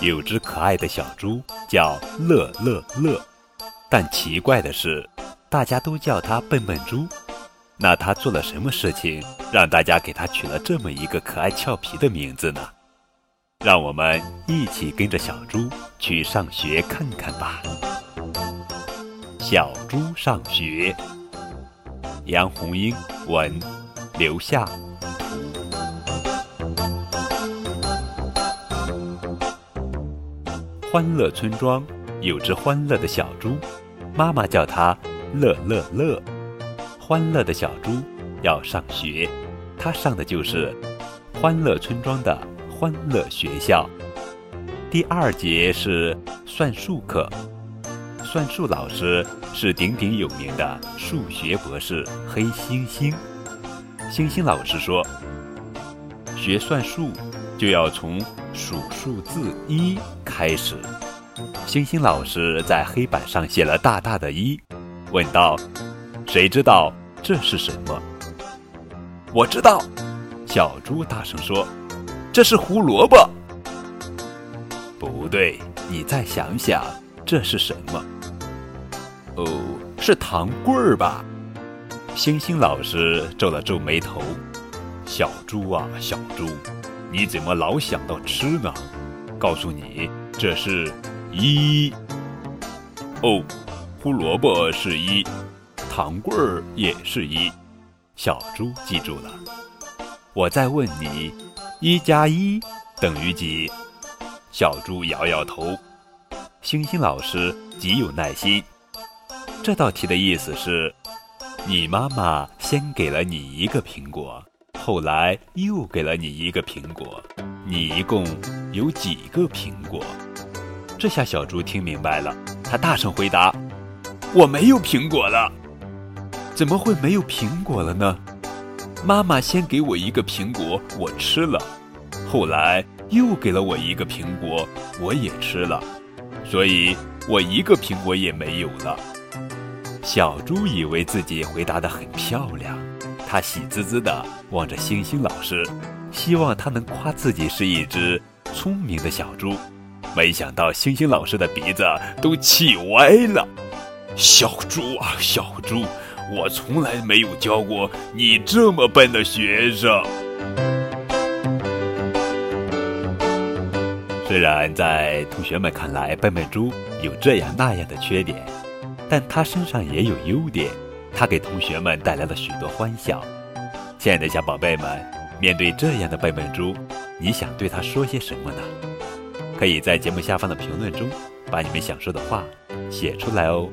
有只可爱的小猪叫乐乐乐，但奇怪的是，大家都叫它笨笨猪。那它做了什么事情，让大家给它取了这么一个可爱俏皮的名字呢？让我们一起跟着小猪去上学看看吧。小猪上学，杨红樱文，刘夏欢乐村庄有只欢乐的小猪，妈妈叫它乐乐乐。欢乐的小猪要上学，它上的就是欢乐村庄的欢乐学校。第二节是算术课，算术老师是鼎鼎有名的数学博士黑猩猩。猩猩老师说，学算术就要从数数字一开始。星星老师在黑板上写了大大的一，问道。谁知道这是什么？我知道，小猪大声说：“这是胡萝卜。”不对，你再想想，这是什么？哦，是糖棍儿吧？星星老师皱了皱眉头：“小猪啊，小猪，你怎么老想到吃呢？告诉你，这是一。哦，胡萝卜是一。”糖棍儿也是一，小猪记住了。我再问你，一加一等于几？小猪摇摇头。星星老师极有耐心。这道题的意思是：你妈妈先给了你一个苹果，后来又给了你一个苹果，你一共有几个苹果？这下小猪听明白了，他大声回答：“我没有苹果了。”怎么会没有苹果了呢？妈妈先给我一个苹果，我吃了，后来又给了我一个苹果，我也吃了，所以我一个苹果也没有了。小猪以为自己回答的很漂亮，他喜滋滋地望着星星老师，希望他能夸自己是一只聪明的小猪。没想到星星老师的鼻子都气歪了。小猪啊，小猪！我从来没有教过你这么笨的学生。虽然在同学们看来，笨笨猪有这样那样的缺点，但他身上也有优点，他给同学们带来了许多欢笑。亲爱的小宝贝们面对这样的笨笨猪你想对他说些什么呢？可以在节目下方的评论中把你们想说的话写出来哦。